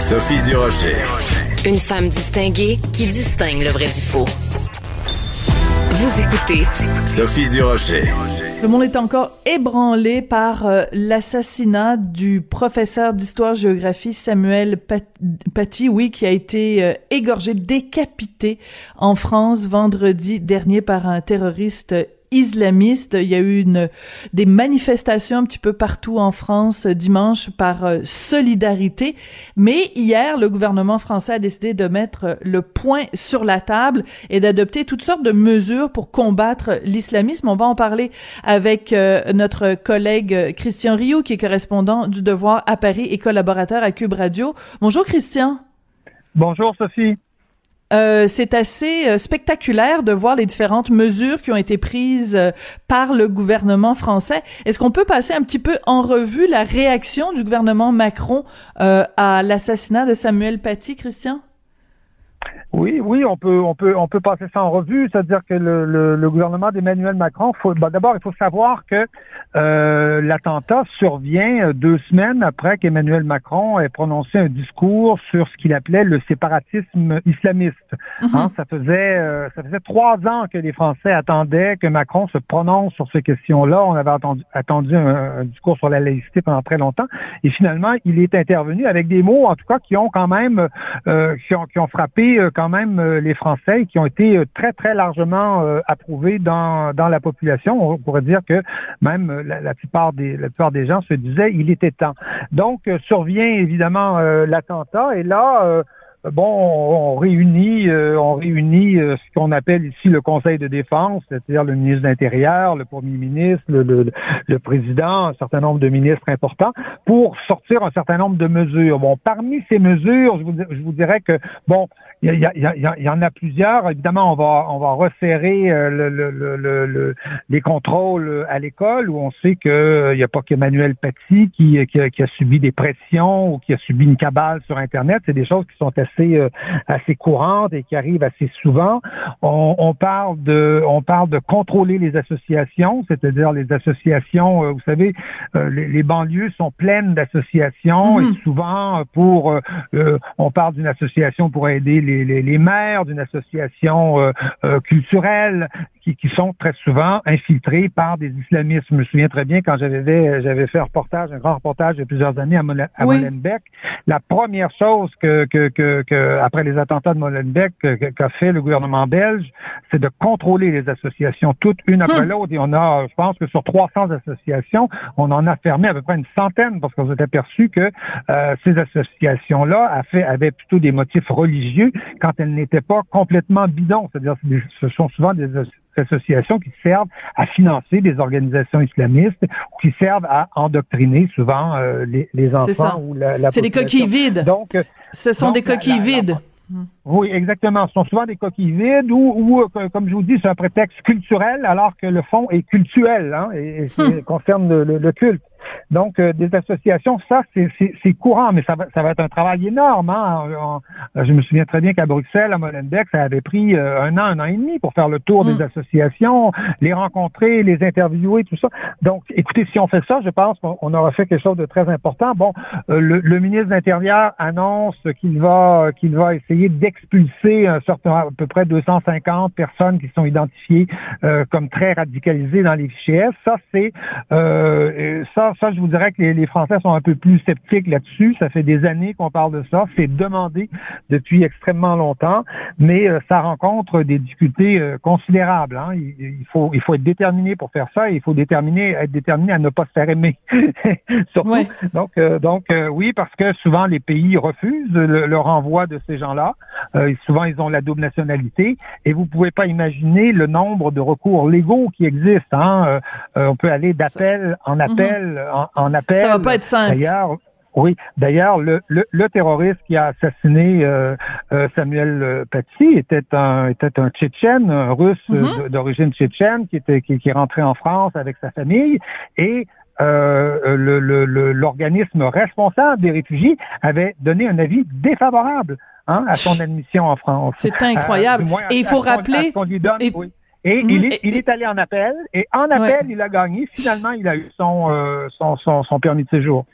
Sophie Durocher. Une femme distinguée qui distingue le vrai du faux. Vous écoutez Sophie Durocher. Le monde est encore ébranlé par euh, l'assassinat du professeur d'histoire-géographie Samuel Paty, oui, qui a été euh, égorgé, décapité en France vendredi dernier par un terroriste islamiste. Il y a eu une, des manifestations un petit peu partout en France euh, dimanche par euh, solidarité. Mais hier, le gouvernement français a décidé de mettre euh, le point sur la table et d'adopter toutes sortes de mesures pour combattre l'islamisme. On va en parler avec notre collègue Christian Rio, qui est correspondant du Devoir à Paris et collaborateur à Cube Radio. Bonjour Christian. Bonjour Sophie. Euh, c'est assez euh, spectaculaire de voir les différentes mesures qui ont été prises euh, par le gouvernement français. Est-ce qu'on peut passer un petit peu en revue la réaction du gouvernement Macron à l'assassinat de Samuel Paty, Christian? Oui, oui, on peut, on peut, on peut passer ça en revue, c'est-à-dire que le, le, gouvernement d'Emmanuel Macron, faut, bah, d'abord, il faut savoir que euh, l'attentat survient deux semaines après qu'Emmanuel Macron ait prononcé un discours sur ce qu'il appelait le séparatisme islamiste. Mhm. Hein, ça faisait, euh, ça faisait trois ans que les Français attendaient que Macron se prononce sur ces questions-là. On avait attendu, attendu un, discours sur la laïcité pendant très longtemps, et finalement, il est intervenu avec des mots, en tout cas, qui ont quand même, euh, qui ont, qui ont frappé euh, quand même euh, les Français qui ont été euh, très, très largement euh, approuvés dans, dans la population. On pourrait dire que même la, plupart, des, la plupart des gens se disaient il était temps. Donc, survient évidemment l'attentat et là, bon, on, réunit, on réunit ce qu'on appelle ici le Conseil de défense, c'est-à-dire le ministre de l'Intérieur, le Premier ministre, le, le, président, un certain nombre de ministres importants, pour sortir un certain nombre de mesures. Bon, parmi ces mesures, je vous, dirais que, bon, il y, en a plusieurs. Évidemment, on va, on va resserrer euh, le, le, le, les contrôles à l'école où on sait qu'il euh, n'y a pas qu'Emmanuel Paty qui, qui, a, qui, a, subi des pressions ou qui a subi une cabale sur Internet. C'est des choses qui sont euh, assez courantes et qui arrivent assez souvent. On, on, parle de, on parle de contrôler les associations, c'est-à-dire les associations, vous savez, les, les, banlieues sont pleines d'associations et souvent pour, on parle d'une association pour aider les, les, maires d'une association euh, euh, culturelle qui, qui, sont très souvent infiltrés par des islamistes. Je me souviens très bien quand j'avais j'avais fait un reportage, un grand reportage de plusieurs années à, Molenbeek. La première chose que, que, que, après les attentats de Molenbeek qu'a fait le gouvernement belge, c'est de contrôler les associations toutes une après hum. l'autre. Et on a, je pense que sur 300 associations, on en a fermé à peu près une centaine parce qu'on s'est aperçu que euh, ces associations-là avaient plutôt des motifs religieux quand elles n'étaient pas complètement bidons. C'est-à-dire ce sont souvent des associations qui servent à financer des organisations islamistes ou qui servent à endoctriner souvent euh, les, les, enfants ou la, la C'est des coquilles vides. Donc, euh, ce sont des coquilles vides. Oui, exactement. Ce sont souvent des coquilles vides ou, ou euh, comme je vous dis, c'est un prétexte culturel alors que le fond est cultuel hein, et, hum. concerne le, le, culte. Donc, euh, des associations, ça, c'est courant, mais ça va, ça va être un travail énorme. Hein. je me souviens très bien qu'à Bruxelles, à Molenbeek, ça avait pris euh, un an, un an et demi pour faire le tour des mm. associations, les rencontrer, les interviewer, tout ça. Donc, écoutez, si on fait ça, je pense qu'on aura fait quelque chose de très important. Bon, euh, le, ministre de l'Intérieur annonce qu'il va qu'il va essayer d'expulser un certain, à peu près 250 personnes qui sont identifiées comme très radicalisées dans les fichiers. Ça, c'est ça, ça, je vous dirais que les, Français sont un peu plus sceptiques là-dessus. Ça fait des années qu'on parle de ça. C'est demandé depuis extrêmement longtemps, mais euh, ça rencontre des difficultés euh, considérables. Hein. Il, faut, il faut être déterminé pour faire ça. Et il faut déterminer, être déterminé à ne pas se faire aimer. Surtout. Donc, euh, donc oui, parce que souvent les pays refusent le, renvoi de ces gens-là. souvent, ils ont la double nationalité, et vous pouvez pas imaginer le nombre de recours légaux qui existent. Hein. on peut aller d'appel en appel en, appel. Ça va pas être simple. D'ailleurs, oui, d'ailleurs, le, le, terroriste qui a assassiné euh, euh, Samuel euh, Paty était un était un Tchétchène, un Russe mm-hmm. d'origine tchétchène qui était qui, qui est rentré en France avec sa famille et l'organisme responsable des réfugiés avait donné un avis défavorable hein, à son admission en France. C'est incroyable. et il faut rappeler. Et il, est, il est allé en appel, et en appel, il a gagné. Finalement, il a eu son, euh, son, son, son, permis de séjour.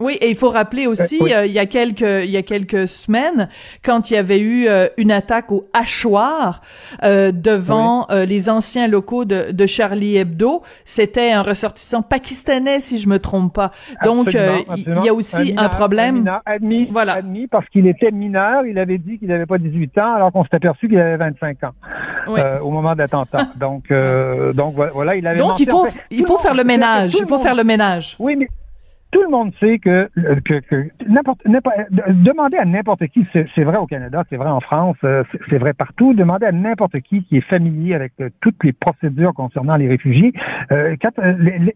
Oui, et il faut rappeler aussi, euh, il y a quelques il y a quelques semaines, quand il y avait eu euh, une attaque au hachoir euh, devant les anciens locaux de, de Charlie Hebdo, c'était un ressortissant pakistanais, si je me trompe pas. Donc, il y a aussi un, problème. admis, voilà. admis parce qu'il était mineur, il avait dit qu'il n'avait pas 18 ans, alors qu'on s'est aperçu qu'il avait 25 ans au moment de l'attentat. donc, donc voilà, il avait. Donc il faut il faut faire le ménage, il faut faire le ménage. Oui, mais tout le monde sait que, que, que demander à n'importe qui, c'est vrai au Canada, c'est vrai en France, euh, c'est vrai partout, demander à n'importe qui qui est familier avec euh, toutes les procédures concernant les réfugiés, euh,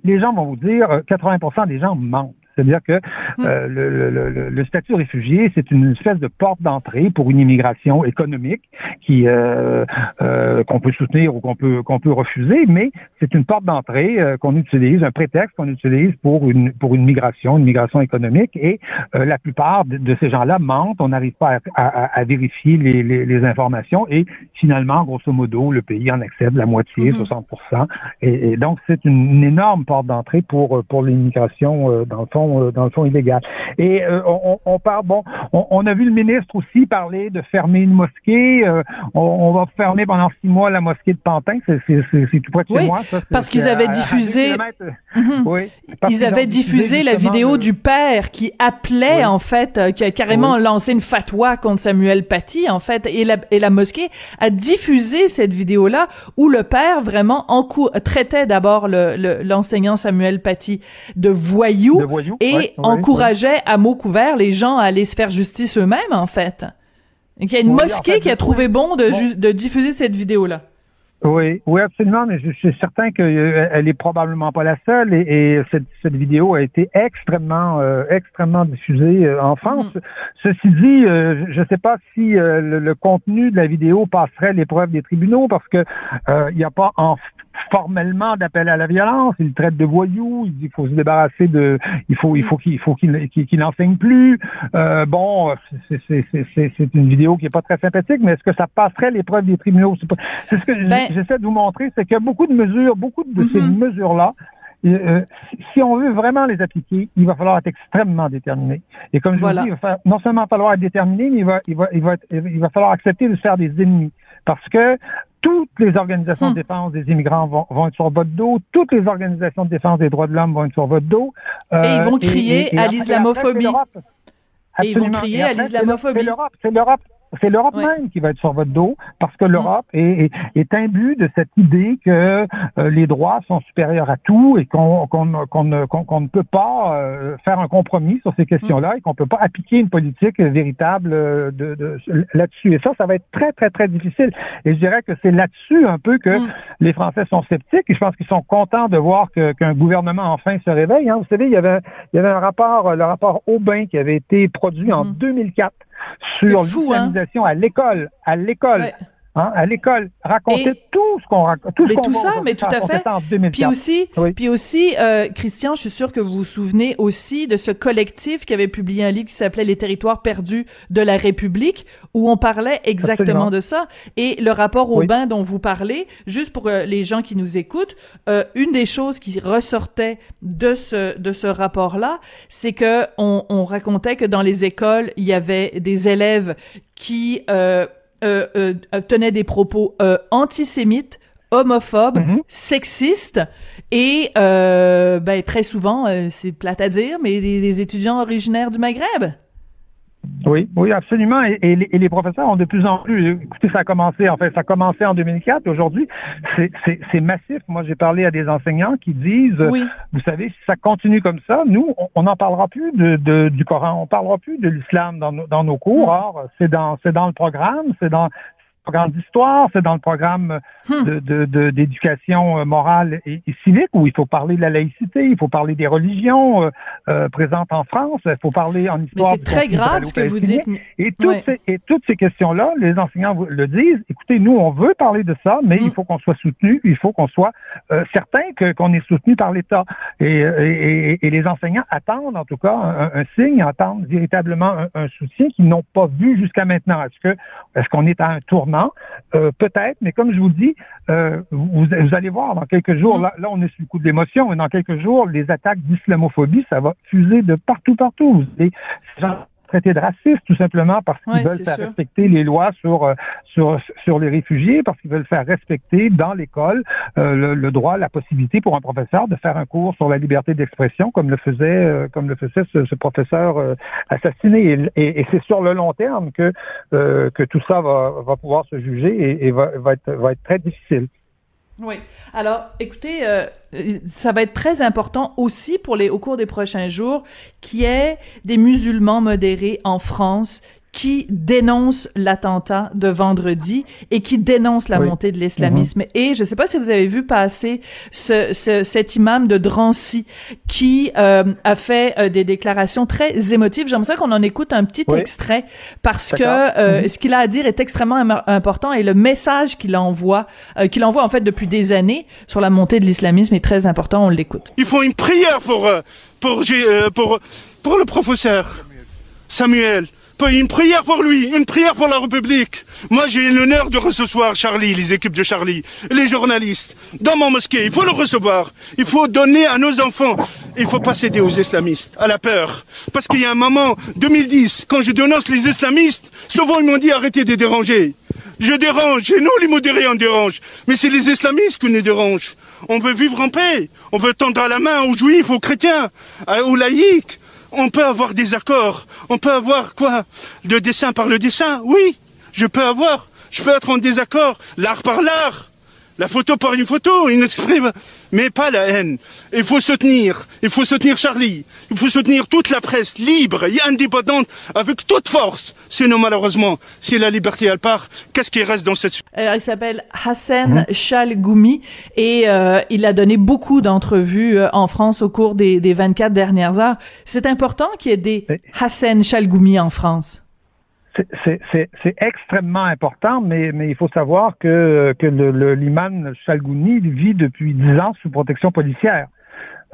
les, gens vont vous dire 80% des gens mentent. C'est-à-dire que hmm. euh, le, le, le, statut réfugié, c'est une espèce de porte d'entrée pour une immigration économique qui euh, euh, qu'on peut soutenir ou qu'on peut qu'on peut refuser, mais c'est une porte d'entrée euh, qu'on utilise, un prétexte qu'on utilise pour une pour une migration, une migration économique. Et euh, la plupart de, ces gens-là mentent. On n'arrive pas à, à, à vérifier les, les, les, informations et finalement, grosso modo, le pays en accède la moitié, 60 hmm. et, et, donc c'est une, une, énorme porte d'entrée pour pour l'immigration dans le fond euh, dans le fond illégal. Et euh, on, on, parle, bon, on, a vu le ministre aussi parler de fermer une mosquée. Euh, on, va fermer pendant six mois la mosquée de Pantin. C'est tout près de chez moi. Ça, parce qu'ils avaient diffusé. Mhm. oui, ils avaient diffusé, la vidéo du père qui appelait en fait, qui a carrément lancé une fatwa contre Samuel Paty en fait, et la, et la mosquée a diffusé cette vidéo-là où le père vraiment traitait d'abord l'enseignant le, Samuel Paty de voyou, de voyou et encourageait à mots couverts les gens à aller se faire justice eux-mêmes, en fait. il y a une mosquée qui a trouvé bon de, de diffuser cette vidéo-là. Oui, oui, absolument, mais je, suis certain qu'elle euh, est probablement pas la seule et, cette, cette, vidéo a été extrêmement, euh, extrêmement diffusée euh, en France. Mm-hmm. Ceci dit, je ne sais pas si le, contenu de la vidéo passerait l'épreuve des tribunaux parce que il n'y a pas en formellement d'appel à la violence. Il traite de voyous. Il dit qu'il faut se débarrasser de. Il faut, il faut qu'il faut qu'il qu'il n'enseigne plus. Euh, bon, c'est une vidéo qui est pas très sympathique, mais est-ce que ça passerait l'épreuve des tribunaux? C'est ce que ben j'essaie de vous montrer, c'est qu'il y a beaucoup de mesures, beaucoup de ces mm-hmm. mesures-là. Euh, si on veut vraiment les appliquer, il va falloir être extrêmement déterminé. Et comme je vous dis, il va non seulement falloir être déterminé, mais il va, il va, il va, il va falloir accepter de se faire des ennemis. Parce que toutes les organisations de hmm. défense des immigrants vont, vont, être sur votre dos, toutes les organisations de défense des droits de l'homme vont être sur votre dos. Euh, et ils vont crier à l'islamophobie. Et ils vont crier à l'islamophobie. C'est l'Europe. C'est l'Europe même qui va être sur votre dos parce que l'Europe mm. est, est, imbue de cette idée que euh, les droits sont supérieurs à tout et qu'on ne peut pas euh, faire un compromis sur ces questions-là et qu'on peut pas appliquer une politique véritable euh, de, de là-dessus. Et ça, ça va être très, très, très difficile. Et je dirais que c'est là-dessus un peu que mm. les Français sont sceptiques et je pense qu'ils sont contents de voir qu'un gouvernement enfin se réveille. Hein. Vous savez, il y avait, il y avait un rapport, le rapport Aubin qui avait été produit en 2004 sur hein. l'utilisation à l'école, à l'école. Hein, à l'école, raconter tout ce qu'on raconte, tout mais tout ça, mais tout à fait. Puis aussi, puis aussi, euh, Christian, je suis sûr que vous vous souvenez aussi de ce collectif qui avait publié un livre qui s'appelait Les territoires perdus de la République, où on parlait exactement de ça. Et le rapport au bain dont vous parlez, juste pour euh, les gens qui nous écoutent, euh, une des choses qui ressortait de ce de ce rapport-là, c'est que on, on racontait que dans les écoles, il y avait des élèves qui euh, tenait des propos euh, antisémites, homophobes, mhm. sexistes et ben, très souvent, c'est plate à dire, mais des, étudiants originaires du Maghreb. Oui, oui, absolument. Et, les, professeurs ont de plus en plus. Écoutez, ça a commencé, en fait, ça a commencé en 2004. Aujourd'hui, c'est massif. Moi, j'ai parlé à des enseignants qui disent, vous savez, si ça continue comme ça, nous, on n'en parlera plus de, du Coran, on parlera plus de l'islam dans, dans, nos cours. Or, c'est dans, c'est dans le programme, c'est dans, programme d'histoire, c'est dans le programme hmm. de, d'éducation euh, morale et, civique où il faut parler de la laïcité, il faut parler des religions euh, euh présentes en France, il faut parler en histoire. c'est très grave ce que vous dites. Et toutes, ces, et toutes ces questions-là, les enseignants le disent. Écoutez, nous, on veut parler de ça, mais il hmm. faut qu'on soit soutenu, il faut qu'on soit euh, certain que, qu'on est soutenu par l'État. Et, et, et, les enseignants attendent, en tout cas, un, signe, attendent véritablement un, soutien qu'ils n'ont pas vu jusqu'à maintenant. Est-ce que est-ce qu'on est à un tournant? Euh, peut-être, mais comme je vous dis, euh, vous, vous, allez voir dans quelques jours, mm. là, là on est sur le coup de l'émotion, mais dans quelques jours, les attaques d'islamophobie, ça va fuser de partout, partout. Vous traités de racistes, tout simplement parce qu'ils veulent faire respecter les lois sur, euh, sur, sur les réfugiés, parce qu'ils veulent faire respecter dans l'école euh, le, droit, la possibilité pour un professeur de faire un cours sur la liberté d'expression, comme le faisait, euh, comme le faisait ce, professeur assassiné. Et, c'est sur le long terme que, que tout ça va, va pouvoir se juger et, et va, va, être, va être très difficile. Oui. Alors, écoutez, euh, ça va être très important aussi pour les au cours des prochains jours qu'il y ait des musulmans modérés en France qui dénonce l'attentat de vendredi et qui dénonce la montée de l'islamisme. Mm-hmm. Et je ne sais pas si vous avez vu passer ce, ce, cet imam de Drancy qui euh, a fait euh, des déclarations très émotives. J'aimerais qu'on en écoute un petit extrait parce que euh, mm-hmm. ce qu'il a à dire est extrêmement important et le message qu'il envoie, euh, qu'il envoie en fait depuis des années sur la montée de l'islamisme est très important. On l'écoute. Il faut une prière pour pour pour pour le professeur Samuel une prière pour lui, une prière pour la République. Moi, j'ai l'honneur de recevoir Charlie, les équipes de Charlie, les journalistes, dans mon mosquée. Il faut le recevoir. Il faut donner à nos enfants. Il faut pas céder aux islamistes, à la peur. Parce qu'il y a un moment, 2010, quand je dénonce les islamistes, souvent ils m'ont dit arrêtez de déranger. Je dérange, et nous les modérés on dérange. Mais c'est les islamistes qui nous dérangent. On veut vivre en paix. On veut tendre la main aux juifs, aux chrétiens, aux laïcs. On peut avoir des accords. On peut avoir quoi? Le dessin par le dessin? Oui, je peux avoir. Je peux être en désaccord. L'art par l'art. La photo par une photo, une exprime, mais pas la haine. Il faut soutenir, il faut soutenir Charlie, il faut soutenir toute la presse libre et indépendante avec toute force. Sinon, malheureusement, si la liberté elle part, qu'est-ce qui reste dans cette... Alors, il s'appelle Hassan mmh. Chalgoumi et euh, il a donné beaucoup d'entrevues euh, en France au cours des, des 24 dernières heures. C'est important qu'il y ait des Hassan Chalgoumi en France c'est extrêmement important, mais, mais il faut savoir que, que le, l'imam Chalgouni vit depuis dix ans sous protection policière.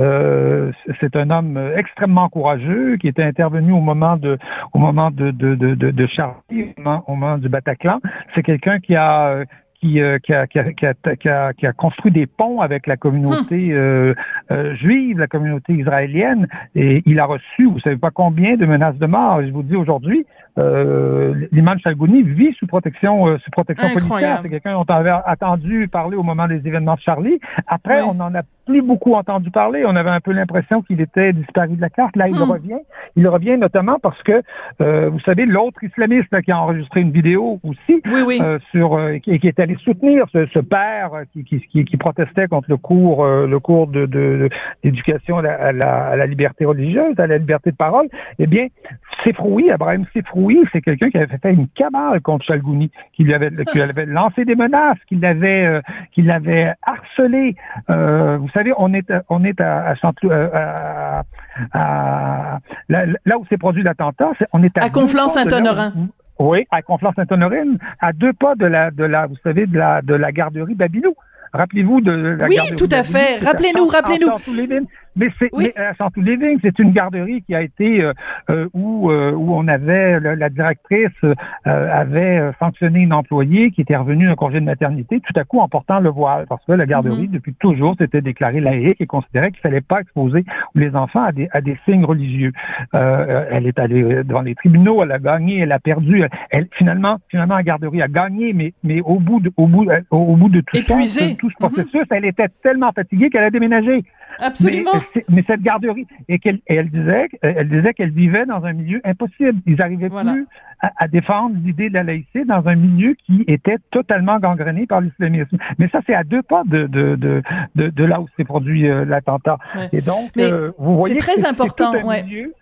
Euh, c'est un homme extrêmement courageux qui était intervenu au moment de au moment de de de, de, Charlie, au moment, du Bataclan. C'est quelqu'un qui a qui, qui, a, qui, a, qui, a, qui, a, construit des ponts avec la communauté hum. euh, euh, juive, la communauté israélienne, et il a reçu, vous savez pas combien de menaces de mort. Je vous dis aujourd'hui, euh, l'imam Chalgouni vit sous protection, sous protection policière. C'est quelqu'un dont on avait attendu parler au moment des événements de Charlie. Après, on en a plus beaucoup entendu parler. On avait un peu l'impression qu'il était disparu de la carte. Là, il hmm. revient. Il revient notamment parce que, euh, vous savez, l'autre islamiste qui a enregistré une vidéo aussi euh, sur euh, qui, qui, est allé soutenir ce, ce père qui, qui, qui, protestait contre le cours le cours de d'éducation à, à, la, liberté religieuse, à la liberté de parole. Eh bien, Sefroui, Abraham Sefroui, c'est quelqu'un qui avait fait une cabale contre Chalgouni, qui lui avait, qui avait lancé des menaces, qui l'avait qui l'avait harcelé. vous savez, on est, on est à, à, à, là, où s'est produit l'attentat, on est à, à Conflans-Saint-Honorin. Oui, à Conflans-Saint-Honorin, à deux pas de la, de la, vous savez, de la, de la garderie Babineau. Rappelez-vous de la Oui, tout à fait. Rappelez-nous, rappelez-nous. Mais c'est oui. mais, euh, c'est une garderie qui a été euh, euh, où où on avait la, directrice avait sanctionné une employée qui était revenue d'un congé de maternité tout à coup en portant le voile parce que la garderie mm-hmm. depuis toujours s'était déclarée laïque et considérait qu'il fallait pas exposer les enfants à des à des signes religieux. elle est allée devant les tribunaux, elle a gagné, elle a perdu. Elle, finalement finalement la garderie a gagné, mais mais au bout de au bout au, bout de tout, tout ce mm-hmm. processus, elle était tellement fatiguée qu'elle a déménagé. Absolument. Mais, cette garderie, et qu'elle elle disait, elle disait qu'elle vivait dans un milieu impossible. Ils n'arrivaient plus à, défendre l'idée de la laïcité dans un milieu qui était totalement gangréné par l'islamisme. Mais ça, c'est à deux pas de, de, de, de, là où s'est produit euh, l'attentat. Et donc, euh, vous voyez, c'est très important. C'est tout un milieu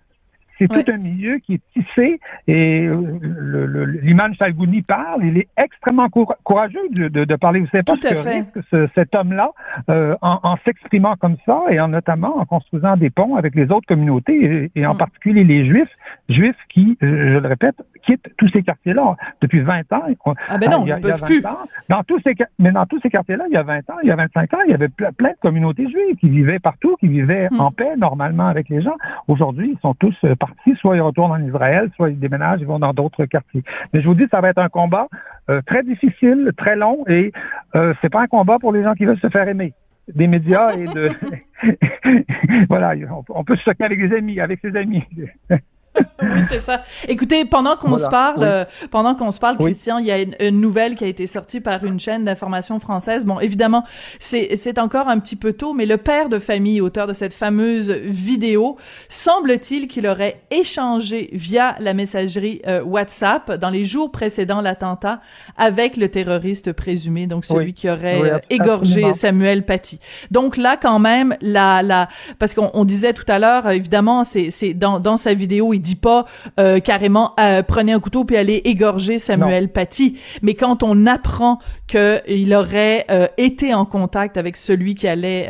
qui est tissé et euh, l'imam Chalgouni parle. Il est extrêmement courageux de, de, parler. Vous savez pas ce cet homme-là, euh, en, s'exprimant comme ça et en notamment en construisant des ponts avec les autres communautés et, en mm. particulier les Juifs, Juifs qui, je le répète, quittent tous ces quartiers-là depuis 20 ans. Ah ben non, il y a, ils peuvent plus. dans tous ces, mais dans tous ces quartiers-là, il y a 20 ans, il y a 25 ans, il y avait plein de communautés juives qui vivaient partout, qui vivaient mm. en paix normalement avec les gens. Aujourd'hui, ils sont tous euh, soit ils retournent en Israël, soit ils déménagent, ils vont dans d'autres quartiers. Mais je vous dis, ça va être un combat euh, très difficile, très long, et euh, c'est pas un combat pour les gens qui veulent se faire aimer des médias et de voilà, on, peut se choquer avec des amis, avec ses amis. oui, c'est ça. Écoutez, pendant qu'on se parle, euh, pendant qu'on se parle, Christian, il y a une, nouvelle qui a été sortie par une chaîne d'information française. Bon, évidemment, c'est encore un petit peu tôt, mais le père de famille, auteur de cette fameuse vidéo, semble-t-il qu'il aurait échangé via la messagerie euh, WhatsApp dans les jours précédant l'attentat avec le terroriste présumé, donc celui qui aurait euh, égorgé Samuel Paty. Donc là, quand même, la la parce qu'on disait tout à l'heure, évidemment, c'est c'est dans dans sa vidéo, il dit pas euh, carrément euh, prenez un couteau puis allez égorger Samuel Paty. Mais quand on apprend qu'il aurait euh, été en contact avec celui qui allait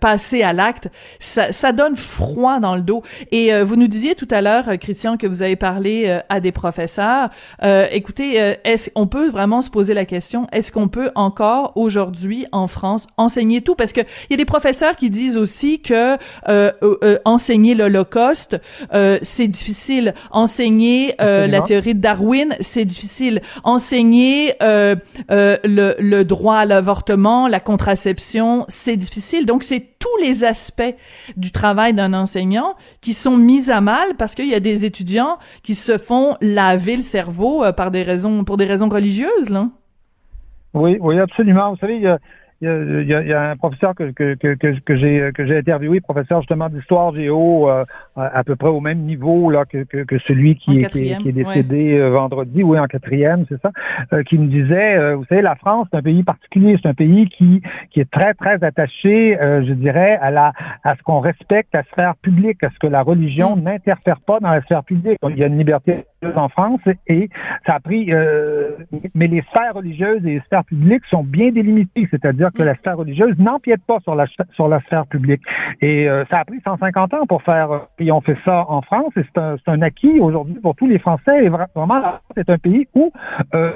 passer à l'acte, ça, ça, donne froid dans le dos. Et vous nous disiez tout à l'heure, Christian, que vous avez parlé à des professeurs. écoutez, est-ce on peut vraiment se poser la question est-ce qu'on peut encore aujourd'hui en France enseigner tout? Parce que il y a des professeurs qui disent aussi que enseigner l'Holocauste, c'est difficile. Enseigner euh, la théorie de Darwin, c'est difficile. Enseigner euh, euh, le, le, droit à l'avortement, la contraception, c'est difficile. Donc, c'est tous les aspects du travail d'un enseignant qui sont mis à mal parce qu'il y a des étudiants qui se font laver le cerveau par des raisons, pour des raisons religieuses, là. Oui, oui, absolument. Vous savez, il y a il y, a, il y a, un professeur que, que, que, que j'ai que j'ai interviewé, professeur justement d'histoire géo, euh, à peu près au même niveau là que, que, celui qui, est, qui, est décédé euh, vendredi, oui, en quatrième, c'est ça, euh, qui me disait, vous savez, la France, c'est un pays particulier, c'est un pays qui, qui est très, très attaché, je dirais, à la à ce qu'on respecte la sphère publique, à ce que la religion mm. n'interfère pas dans la sphère publique. Il y a une liberté en France et ça a pris, mais les sphères religieuses et les sphères publiques sont bien délimitées, c'est-à-dire que la sphère religieuse n'empiète pas sur la, sur la sphère publique. Et euh, ça a pris 150 ans pour faire, et euh, on fait ça en France, et c'est un, un, acquis aujourd'hui pour tous les Français. Et vraiment, la France est un pays où euh,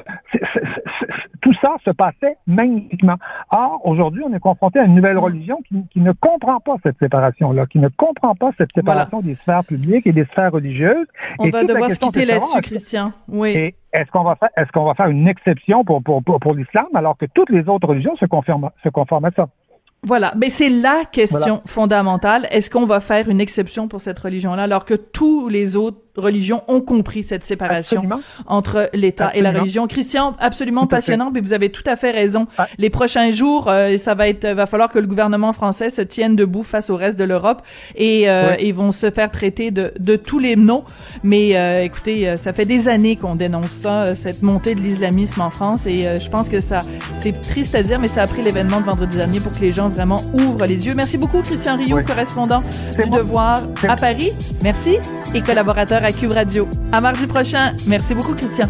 tout ça se passait magnifiquement. Or, aujourd'hui, on est confronté à une nouvelle religion qui, qui ne comprend pas cette séparation-là, qui ne comprend pas cette séparation des sphères publiques et des sphères religieuses. On va devoir se quitter là-dessus, Christian. Oui. Est-ce qu'on va faire, est-ce qu'on va faire une exception pour, pour, pour, l'islam alors que toutes les autres religions se conforment à ça? Voilà, mais c'est la question fondamentale. Est-ce qu'on va faire une exception pour cette religion-là alors que tous les autres religions ont compris cette séparation entre l'État et la religion. Christian, absolument passionnant, mais vous avez tout à fait raison. Les prochains jours, euh, ça va être, va falloir que le gouvernement français se tienne debout face au reste de l'Europe et euh, ils vont se faire traiter de, de tous les noms. Mais euh, écoutez, ça fait des années qu'on dénonce ça, cette montée de l'islamisme en France, et je pense que ça, c'est triste à dire, mais ça a pris l'événement de vendredi dernier pour que les gens vraiment ouvrent les yeux. Merci beaucoup, Christian Rio, correspondant du Devoir à Paris. Merci et collaborateur à Cube Radio. À mardi prochain. Merci beaucoup, Christian.